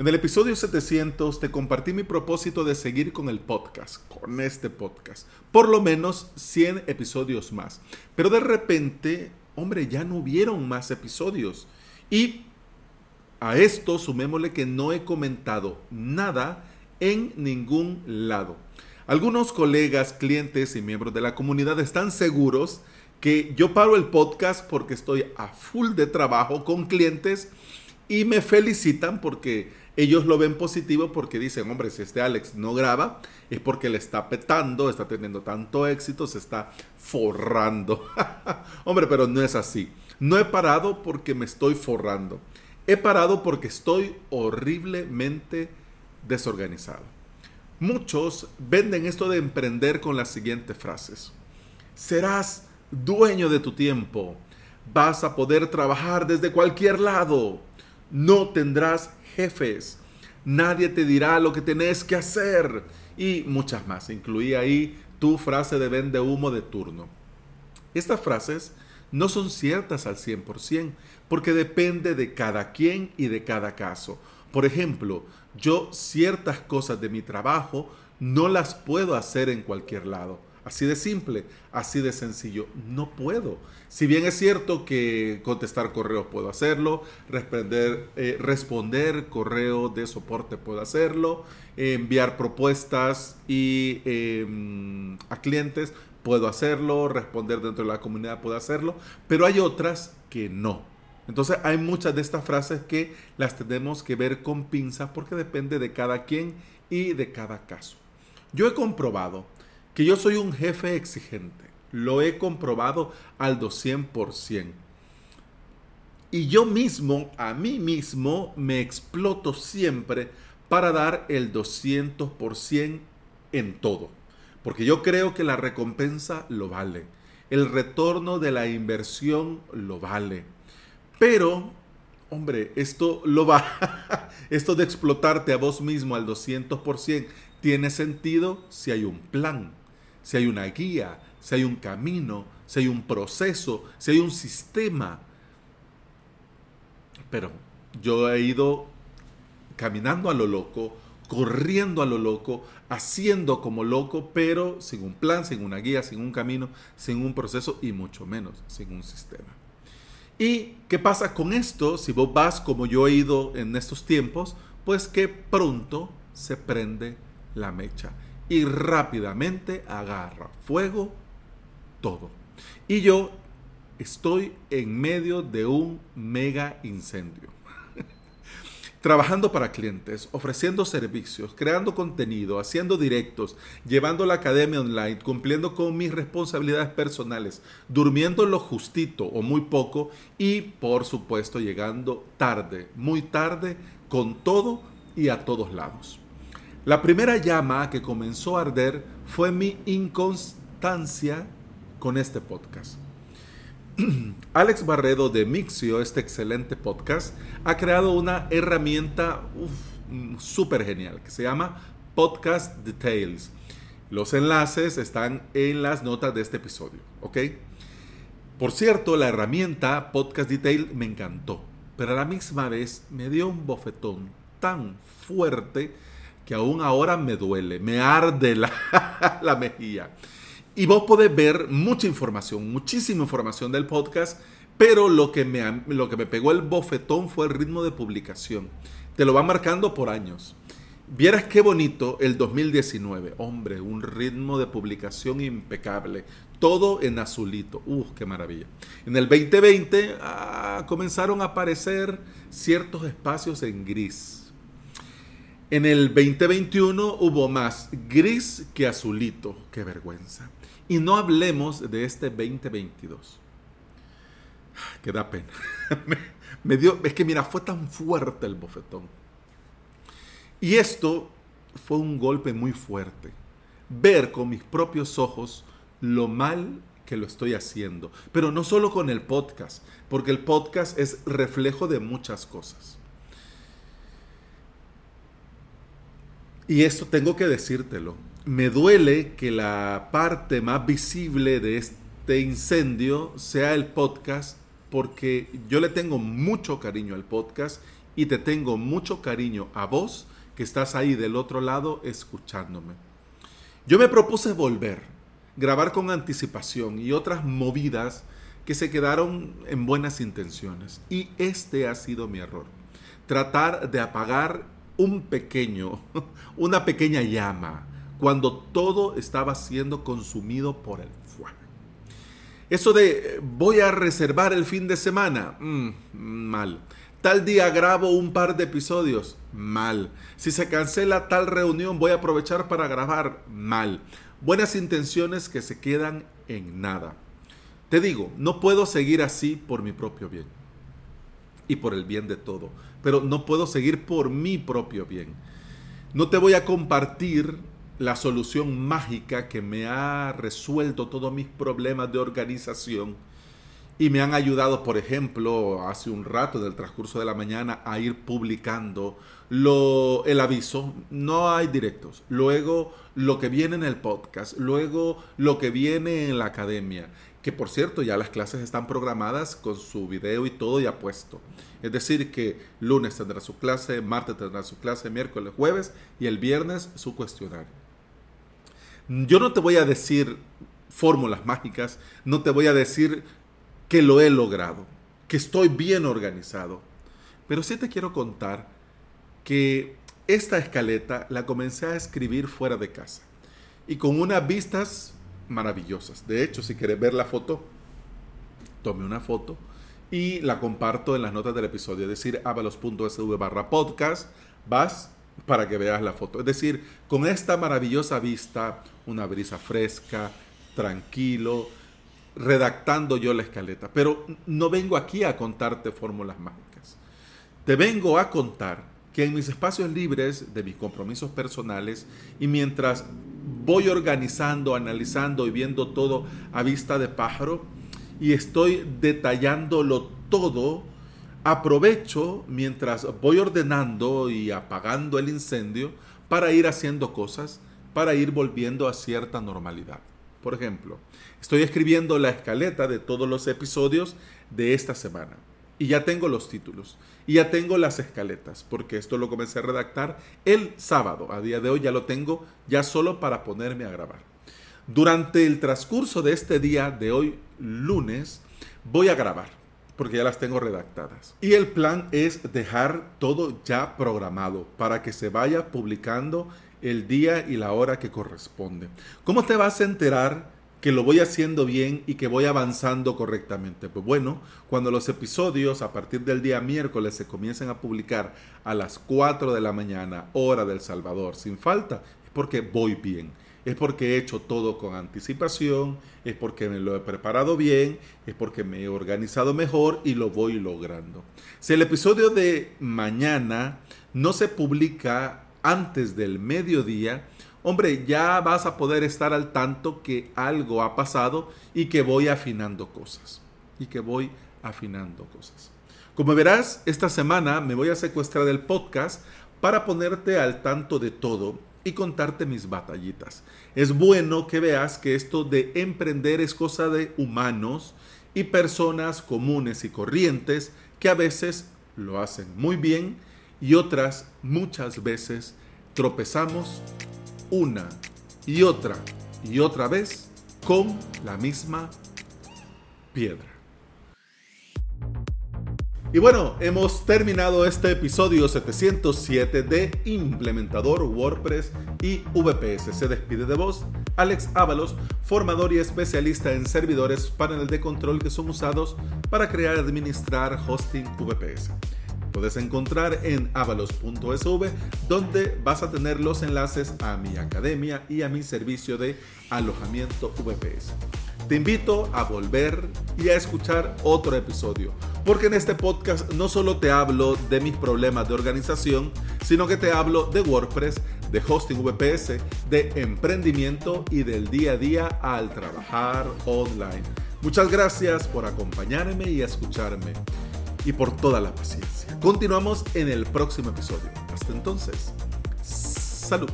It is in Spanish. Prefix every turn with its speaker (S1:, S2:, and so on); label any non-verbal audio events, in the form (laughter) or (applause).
S1: En el episodio 700 te compartí mi propósito de seguir con el podcast, con este podcast. Por lo menos 100 episodios más. Pero de repente, hombre, ya no hubieron más episodios. Y a esto sumémosle que no he comentado nada en ningún lado. Algunos colegas, clientes y miembros de la comunidad están seguros que yo paro el podcast porque estoy a full de trabajo con clientes y me felicitan porque ellos lo ven positivo porque dicen, hombre, si este Alex no graba es porque le está petando, está teniendo tanto éxito, se está forrando. (laughs) hombre, pero no es así. No he parado porque me estoy forrando. He parado porque estoy horriblemente desorganizado. Muchos venden esto de emprender con las siguientes frases. Serás dueño de tu tiempo. Vas a poder trabajar desde cualquier lado no tendrás jefes, nadie te dirá lo que tenés que hacer y muchas más. Incluía ahí tu frase de vende humo de turno. Estas frases no son ciertas al 100% porque depende de cada quien y de cada caso. Por ejemplo, yo ciertas cosas de mi trabajo no las puedo hacer en cualquier lado. Así de simple, así de sencillo. No puedo. Si bien es cierto que contestar correos puedo hacerlo, responder, eh, responder correo de soporte puedo hacerlo, enviar propuestas y, em, a clientes puedo hacerlo, responder dentro de la comunidad puedo hacerlo, pero hay otras que no. Entonces hay muchas de estas frases que las tenemos que ver con pinzas porque depende de cada quien y de cada caso. Yo he comprobado que yo soy un jefe exigente. Lo he comprobado al 200%. Y yo mismo, a mí mismo, me exploto siempre para dar el 200% en todo. Porque yo creo que la recompensa lo vale. El retorno de la inversión lo vale. Pero, hombre, esto lo va. (laughs) esto de explotarte a vos mismo al 200% tiene sentido si hay un plan si hay una guía, si hay un camino, si hay un proceso, si hay un sistema. Pero yo he ido caminando a lo loco, corriendo a lo loco, haciendo como loco, pero sin un plan, sin una guía, sin un camino, sin un proceso y mucho menos sin un sistema. ¿Y qué pasa con esto? Si vos vas como yo he ido en estos tiempos, pues que pronto se prende la mecha y rápidamente agarra fuego todo. Y yo estoy en medio de un mega incendio. (laughs) Trabajando para clientes, ofreciendo servicios, creando contenido, haciendo directos, llevando la academia online, cumpliendo con mis responsabilidades personales, durmiendo lo justito o muy poco y por supuesto llegando tarde, muy tarde, con todo y a todos lados. La primera llama que comenzó a arder fue mi inconstancia con este podcast. (clears throat) Alex Barredo de Mixio, este excelente podcast, ha creado una herramienta súper genial que se llama Podcast Details. Los enlaces están en las notas de este episodio, ¿ok? Por cierto, la herramienta Podcast Detail me encantó, pero a la misma vez me dio un bofetón tan fuerte que aún ahora me duele, me arde la, (laughs) la mejilla. Y vos podés ver mucha información, muchísima información del podcast, pero lo que, me, lo que me pegó el bofetón fue el ritmo de publicación. Te lo va marcando por años. Vieras qué bonito el 2019. Hombre, un ritmo de publicación impecable. Todo en azulito. ¡Uh, qué maravilla! En el 2020 ah, comenzaron a aparecer ciertos espacios en gris en el 2021 hubo más gris que azulito. Qué vergüenza. Y no hablemos de este 2022. Que da pena. (laughs) me, dio, es que mira, fue tan fuerte el bofetón. Y esto fue un golpe muy fuerte. Ver con mis propios ojos lo mal que lo estoy haciendo. Pero no solo con el podcast, porque el podcast es reflejo de muchas cosas. Y esto tengo que decírtelo. Me duele que la parte más visible de este incendio sea el podcast porque yo le tengo mucho cariño al podcast y te tengo mucho cariño a vos que estás ahí del otro lado escuchándome. Yo me propuse volver, grabar con anticipación y otras movidas que se quedaron en buenas intenciones. Y este ha sido mi error. Tratar de apagar un pequeño, (laughs) una pequeña llama, cuando todo estaba siendo consumido por el fuego. Eso de voy a reservar el fin de semana, mm, mal. Tal día grabo un par de episodios, mal. Si se cancela tal reunión voy a aprovechar para grabar, mal. Buenas intenciones que se quedan en nada. Te digo, no puedo seguir así por mi propio bien y por el bien de todo, pero no puedo seguir por mi propio bien. No te voy a compartir la solución mágica que me ha resuelto todos mis problemas de organización y me han ayudado, por ejemplo, hace un rato del transcurso de la mañana a ir publicando lo, el aviso. No hay directos. Luego lo que viene en el podcast. Luego lo que viene en la academia. Que por cierto, ya las clases están programadas con su video y todo ya puesto. Es decir, que lunes tendrá su clase, martes tendrá su clase, miércoles, jueves y el viernes su cuestionario. Yo no te voy a decir fórmulas mágicas, no te voy a decir que lo he logrado, que estoy bien organizado. Pero sí te quiero contar que esta escaleta la comencé a escribir fuera de casa y con unas vistas maravillosas. De hecho, si quieres ver la foto, tome una foto y la comparto en las notas del episodio. Es decir, avalos.sv barra podcast, vas para que veas la foto. Es decir, con esta maravillosa vista, una brisa fresca, tranquilo, redactando yo la escaleta. Pero no vengo aquí a contarte fórmulas mágicas. Te vengo a contar que en mis espacios libres de mis compromisos personales y mientras voy organizando, analizando y viendo todo a vista de pájaro y estoy detallándolo todo, aprovecho mientras voy ordenando y apagando el incendio para ir haciendo cosas, para ir volviendo a cierta normalidad. Por ejemplo, estoy escribiendo la escaleta de todos los episodios de esta semana. Y ya tengo los títulos. Y ya tengo las escaletas, porque esto lo comencé a redactar el sábado. A día de hoy ya lo tengo, ya solo para ponerme a grabar. Durante el transcurso de este día, de hoy lunes, voy a grabar, porque ya las tengo redactadas. Y el plan es dejar todo ya programado para que se vaya publicando el día y la hora que corresponde. ¿Cómo te vas a enterar que lo voy haciendo bien y que voy avanzando correctamente? Pues bueno, cuando los episodios a partir del día miércoles se comiencen a publicar a las 4 de la mañana, hora del Salvador, sin falta, es porque voy bien. Es porque he hecho todo con anticipación, es porque me lo he preparado bien, es porque me he organizado mejor y lo voy logrando. Si el episodio de mañana no se publica antes del mediodía, hombre, ya vas a poder estar al tanto que algo ha pasado y que voy afinando cosas. Y que voy afinando cosas. Como verás, esta semana me voy a secuestrar el podcast para ponerte al tanto de todo y contarte mis batallitas. Es bueno que veas que esto de emprender es cosa de humanos y personas comunes y corrientes que a veces lo hacen muy bien y otras muchas veces tropezamos una y otra y otra vez con la misma piedra. Y bueno, hemos terminado este episodio 707 de Implementador WordPress y VPS. Se despide de vos, Alex Ábalos, formador y especialista en servidores, paneles de control que son usados para crear y administrar hosting VPS puedes encontrar en avalos.sv, donde vas a tener los enlaces a mi academia y a mi servicio de alojamiento VPS. Te invito a volver y a escuchar otro episodio, porque en este podcast no solo te hablo de mis problemas de organización, sino que te hablo de WordPress, de hosting VPS, de emprendimiento y del día a día al trabajar online. Muchas gracias por acompañarme y escucharme y por toda la paciencia. Continuamos en el próximo episodio. Hasta entonces, salud.